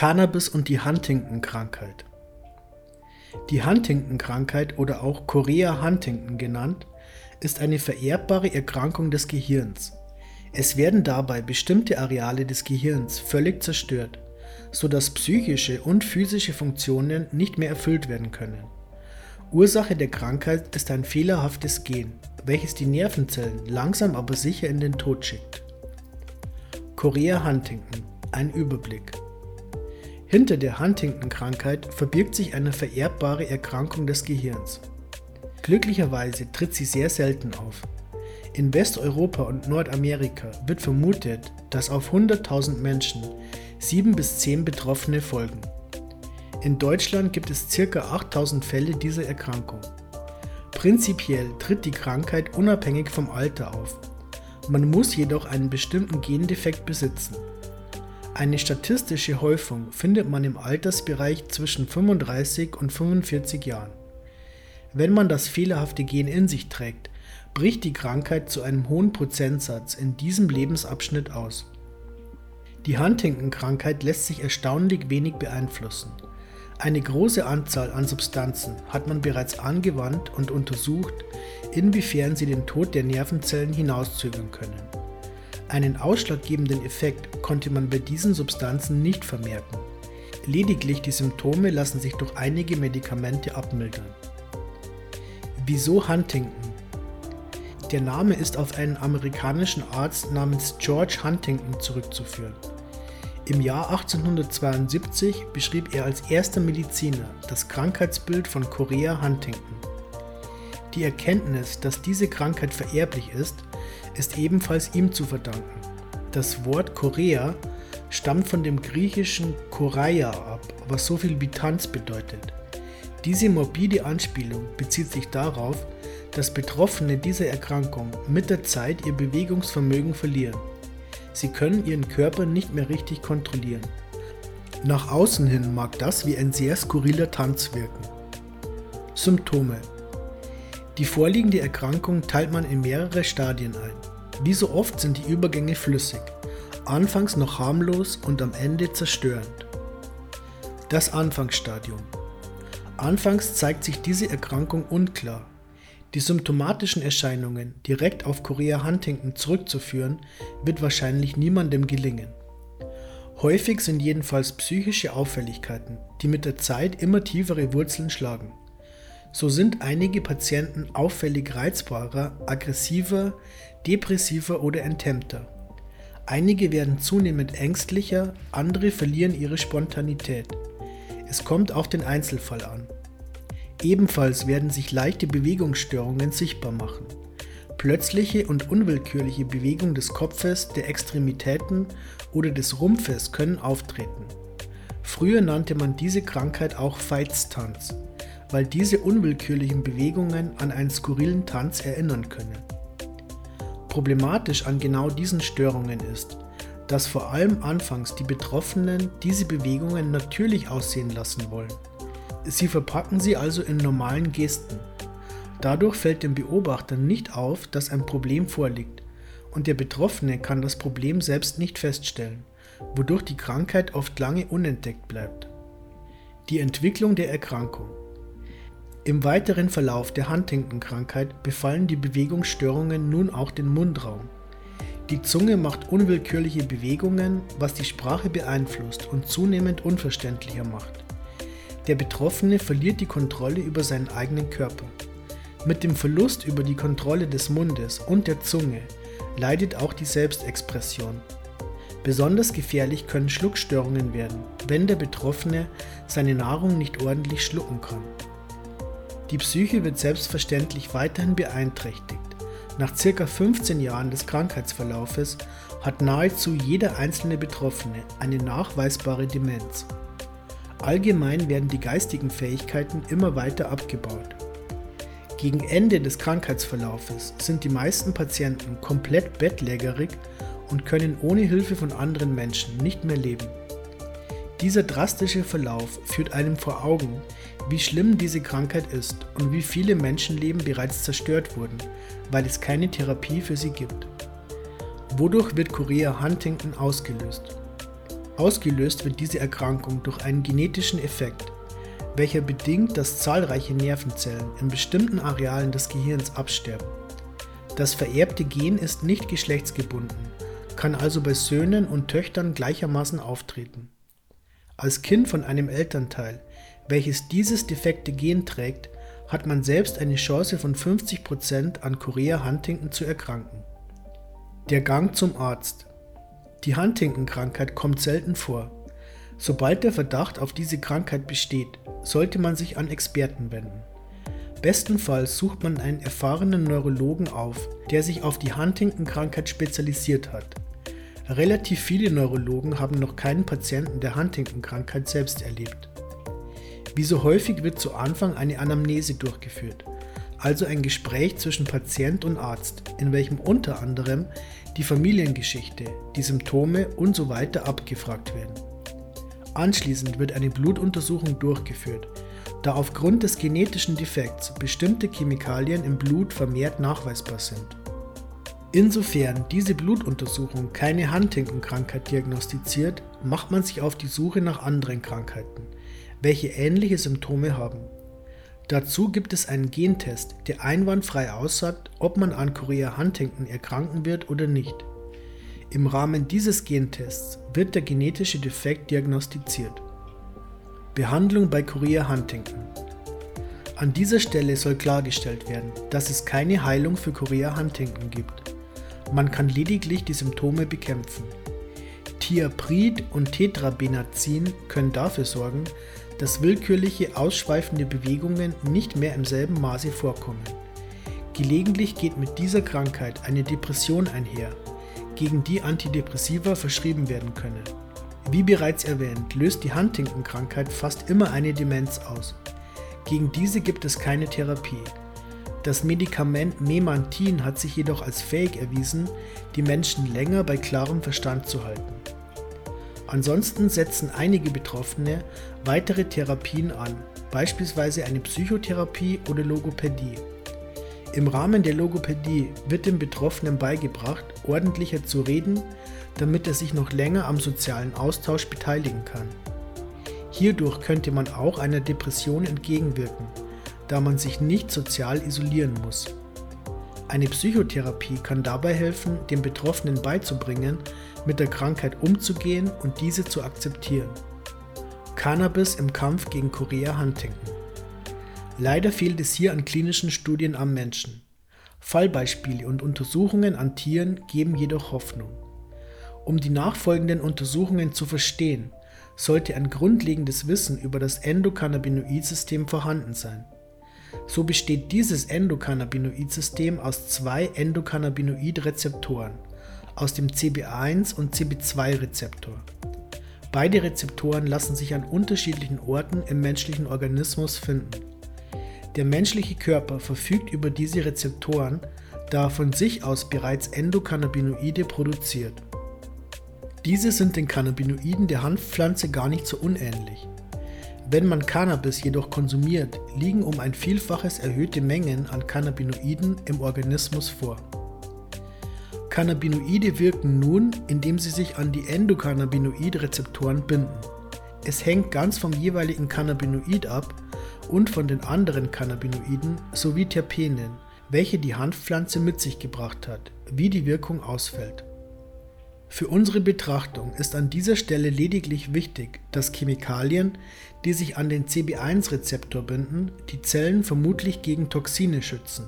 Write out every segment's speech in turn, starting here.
Cannabis und die Huntington-Krankheit. Die Huntington-Krankheit oder auch Chorea-Huntington genannt, ist eine vererbbare Erkrankung des Gehirns. Es werden dabei bestimmte Areale des Gehirns völlig zerstört, sodass psychische und physische Funktionen nicht mehr erfüllt werden können. Ursache der Krankheit ist ein fehlerhaftes Gen, welches die Nervenzellen langsam aber sicher in den Tod schickt. Chorea Huntington, ein Überblick. Hinter der Huntington-Krankheit verbirgt sich eine vererbbare Erkrankung des Gehirns. Glücklicherweise tritt sie sehr selten auf. In Westeuropa und Nordamerika wird vermutet, dass auf 100.000 Menschen 7 bis 10 Betroffene folgen. In Deutschland gibt es ca. 8000 Fälle dieser Erkrankung. Prinzipiell tritt die Krankheit unabhängig vom Alter auf. Man muss jedoch einen bestimmten Gendefekt besitzen. Eine statistische Häufung findet man im Altersbereich zwischen 35 und 45 Jahren. Wenn man das fehlerhafte Gen in sich trägt, bricht die Krankheit zu einem hohen Prozentsatz in diesem Lebensabschnitt aus. Die Huntington-Krankheit lässt sich erstaunlich wenig beeinflussen. Eine große Anzahl an Substanzen hat man bereits angewandt und untersucht, inwiefern sie den Tod der Nervenzellen hinauszögern können. Einen ausschlaggebenden Effekt konnte man bei diesen Substanzen nicht vermerken. Lediglich die Symptome lassen sich durch einige Medikamente abmildern. Wieso Huntington? Der Name ist auf einen amerikanischen Arzt namens George Huntington zurückzuführen. Im Jahr 1872 beschrieb er als erster Mediziner das Krankheitsbild von Chorea Huntington. Die Erkenntnis, dass diese Krankheit vererblich ist, ist ebenfalls ihm zu verdanken. Das Wort Korea stammt von dem griechischen Koraia ab, was so viel wie Tanz bedeutet. Diese morbide Anspielung bezieht sich darauf, dass Betroffene dieser Erkrankung mit der Zeit ihr Bewegungsvermögen verlieren. Sie können ihren Körper nicht mehr richtig kontrollieren. Nach außen hin mag das wie ein sehr skurriler Tanz wirken. Symptome Die vorliegende Erkrankung teilt man in mehrere Stadien ein. Wie so oft sind die Übergänge flüssig, anfangs noch harmlos und am Ende zerstörend. Das Anfangsstadium. Anfangs zeigt sich diese Erkrankung unklar. Die symptomatischen Erscheinungen direkt auf Chorea Huntington zurückzuführen, wird wahrscheinlich niemandem gelingen. Häufig sind jedenfalls psychische Auffälligkeiten, die mit der Zeit immer tiefere Wurzeln schlagen. So sind einige Patienten auffällig reizbarer, aggressiver, depressiver oder enthemmter. Einige werden zunehmend ängstlicher, andere verlieren ihre Spontanität. Es kommt auf den Einzelfall an. Ebenfalls werden sich leichte Bewegungsstörungen sichtbar machen. Plötzliche und unwillkürliche Bewegung des Kopfes, der Extremitäten oder des Rumpfes können auftreten. Früher nannte man diese Krankheit auch Veitstanz, weil diese unwillkürlichen Bewegungen an einen skurrilen Tanz erinnern können. Problematisch an genau diesen Störungen ist, dass vor allem anfangs die Betroffenen diese Bewegungen natürlich aussehen lassen wollen. Sie verpacken sie also in normalen Gesten. Dadurch fällt dem Beobachter nicht auf, dass ein Problem vorliegt und der Betroffene kann das Problem selbst nicht feststellen, wodurch die Krankheit oft lange unentdeckt bleibt. Die Entwicklung der Erkrankung im weiteren Verlauf der Huntington-Krankheit befallen die Bewegungsstörungen nun auch den Mundraum. Die Zunge macht unwillkürliche Bewegungen, was die Sprache beeinflusst und zunehmend unverständlicher macht. Der Betroffene verliert die Kontrolle über seinen eigenen Körper. Mit dem Verlust über die Kontrolle des Mundes und der Zunge leidet auch die Selbstexpression. Besonders gefährlich können Schluckstörungen werden, wenn der Betroffene seine Nahrung nicht ordentlich schlucken kann. Die Psyche wird selbstverständlich weiterhin beeinträchtigt. Nach circa 15 Jahren des Krankheitsverlaufes hat nahezu jeder einzelne Betroffene eine nachweisbare Demenz. Allgemein werden die geistigen Fähigkeiten immer weiter abgebaut. Gegen Ende des Krankheitsverlaufes sind die meisten Patienten komplett bettlägerig und können ohne Hilfe von anderen Menschen nicht mehr leben. Dieser drastische Verlauf führt einem vor Augen, wie schlimm diese Krankheit ist und wie viele Menschenleben bereits zerstört wurden, weil es keine Therapie für sie gibt. Wodurch wird Chorea Huntington ausgelöst? Ausgelöst wird diese Erkrankung durch einen genetischen Effekt, welcher bedingt, dass zahlreiche Nervenzellen in bestimmten Arealen des Gehirns absterben. Das vererbte Gen ist nicht geschlechtsgebunden, kann also bei Söhnen und Töchtern gleichermaßen auftreten. Als Kind von einem Elternteil, welches dieses defekte Gen trägt, hat man selbst eine Chance von 50% an Chorea Huntington zu erkranken. Der Gang zum Arzt. Die Huntington-Krankheit kommt selten vor. Sobald der Verdacht auf diese Krankheit besteht, sollte man sich an Experten wenden. Bestenfalls sucht man einen erfahrenen Neurologen auf, der sich auf die Huntington-Krankheit spezialisiert hat. Relativ viele Neurologen haben noch keinen Patienten der Huntington-Krankheit selbst erlebt. Wie so häufig wird zu Anfang eine Anamnese durchgeführt, also ein Gespräch zwischen Patient und Arzt, in welchem unter anderem die Familiengeschichte, die Symptome usw. So abgefragt werden. Anschließend wird eine Blutuntersuchung durchgeführt, da aufgrund des genetischen Defekts bestimmte Chemikalien im Blut vermehrt nachweisbar sind. Insofern diese Blutuntersuchung keine Huntington-Krankheit diagnostiziert, macht man sich auf die Suche nach anderen Krankheiten, welche ähnliche Symptome haben. Dazu gibt es einen Gentest, der einwandfrei aussagt, ob man an Chorea Huntington erkranken wird oder nicht. Im Rahmen dieses Gentests wird der genetische Defekt diagnostiziert. Behandlung bei Chorea Huntington. An dieser Stelle soll klargestellt werden, dass es keine Heilung für Chorea Huntington gibt. Man kann lediglich die Symptome bekämpfen. Thiaprid und Tetrabenazin können dafür sorgen, dass willkürliche ausschweifende Bewegungen nicht mehr im selben Maße vorkommen. Gelegentlich geht mit dieser Krankheit eine Depression einher, gegen die Antidepressiva verschrieben werden können. Wie bereits erwähnt, löst die Huntington-Krankheit fast immer eine Demenz aus. Gegen diese gibt es keine Therapie. Das Medikament Memantin hat sich jedoch als fähig erwiesen, die Menschen länger bei klarem Verstand zu halten. Ansonsten setzen einige Betroffene weitere Therapien an, beispielsweise eine Psychotherapie oder Logopädie. Im Rahmen der Logopädie wird dem Betroffenen beigebracht, ordentlicher zu reden, damit er sich noch länger am sozialen Austausch beteiligen kann. Hierdurch könnte man auch einer Depression entgegenwirken, da man sich nicht sozial isolieren muss. Eine Psychotherapie kann dabei helfen, dem Betroffenen beizubringen, mit der Krankheit umzugehen und diese zu akzeptieren. Cannabis im Kampf gegen Chorea Huntington. Leider fehlt es hier an klinischen Studien am Menschen. Fallbeispiele und Untersuchungen an Tieren geben jedoch Hoffnung. Um die nachfolgenden Untersuchungen zu verstehen, sollte ein grundlegendes Wissen über das Endokannabinoid-System vorhanden sein. So besteht dieses Endokannabinoid-System aus zwei Endokannabinoid-Rezeptoren, aus dem CB1 und CB2-Rezeptor. Beide Rezeptoren lassen sich an unterschiedlichen Orten im menschlichen Organismus finden. Der menschliche Körper verfügt über diese Rezeptoren, da er von sich aus bereits Endokannabinoide produziert. Diese sind den Cannabinoiden der Hanfpflanze gar nicht so unähnlich. Wenn man Cannabis jedoch konsumiert, liegen um ein Vielfaches erhöhte Mengen an Cannabinoiden im Organismus vor. Cannabinoide wirken nun, indem sie sich an die Endokannabinoid-Rezeptoren binden. Es hängt ganz vom jeweiligen Cannabinoid ab und von den anderen Cannabinoiden sowie Terpenen, welche die Hanfpflanze mit sich gebracht hat, wie die Wirkung ausfällt. Für unsere Betrachtung ist an dieser Stelle lediglich wichtig, dass Chemikalien, die sich an den CB1-Rezeptor binden, die Zellen vermutlich gegen Toxine schützen.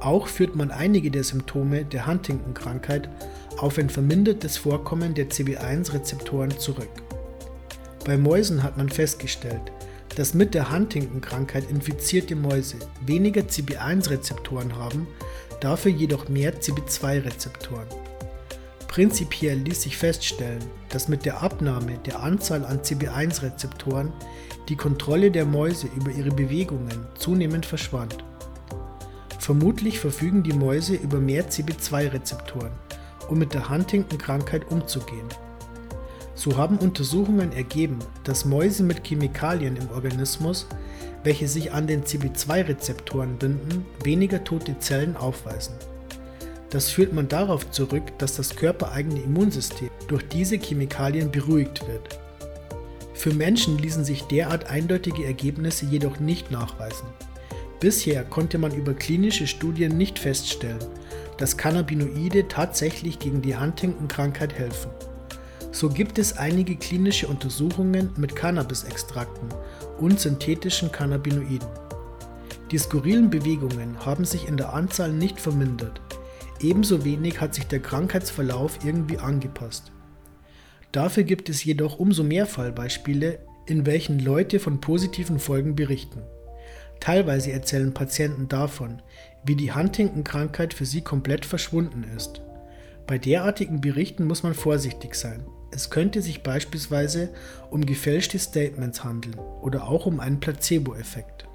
Auch führt man einige der Symptome der Huntington-Krankheit auf ein vermindertes Vorkommen der CB1-Rezeptoren zurück. Bei Mäusen hat man festgestellt, dass mit der Huntington-Krankheit infizierte Mäuse weniger CB1-Rezeptoren haben, dafür jedoch mehr CB2-Rezeptoren. Prinzipiell ließ sich feststellen, dass mit der Abnahme der Anzahl an CB1-Rezeptoren die Kontrolle der Mäuse über ihre Bewegungen zunehmend verschwand. Vermutlich verfügen die Mäuse über mehr CB2-Rezeptoren, um mit der Huntington-Krankheit umzugehen. So haben Untersuchungen ergeben, dass Mäuse mit Chemikalien im Organismus, welche sich an den CB2-Rezeptoren binden, weniger tote Zellen aufweisen. Das führt man darauf zurück, dass das körpereigene Immunsystem durch diese Chemikalien beruhigt wird. Für Menschen ließen sich derart eindeutige Ergebnisse jedoch nicht nachweisen. Bisher konnte man über klinische Studien nicht feststellen, dass Cannabinoide tatsächlich gegen die Huntington-Krankheit helfen. So gibt es einige klinische Untersuchungen mit Cannabisextrakten und synthetischen Cannabinoiden. Die skurrilen Bewegungen haben sich in der Anzahl nicht vermindert, ebenso wenig hat sich der Krankheitsverlauf irgendwie angepasst. Dafür gibt es jedoch umso mehr Fallbeispiele, in welchen Leute von positiven Folgen berichten. Teilweise erzählen Patienten davon, wie die Huntington-Krankheit für sie komplett verschwunden ist. Bei derartigen Berichten muss man vorsichtig sein. Es könnte sich beispielsweise um gefälschte Statements handeln oder auch um einen Placebo-Effekt.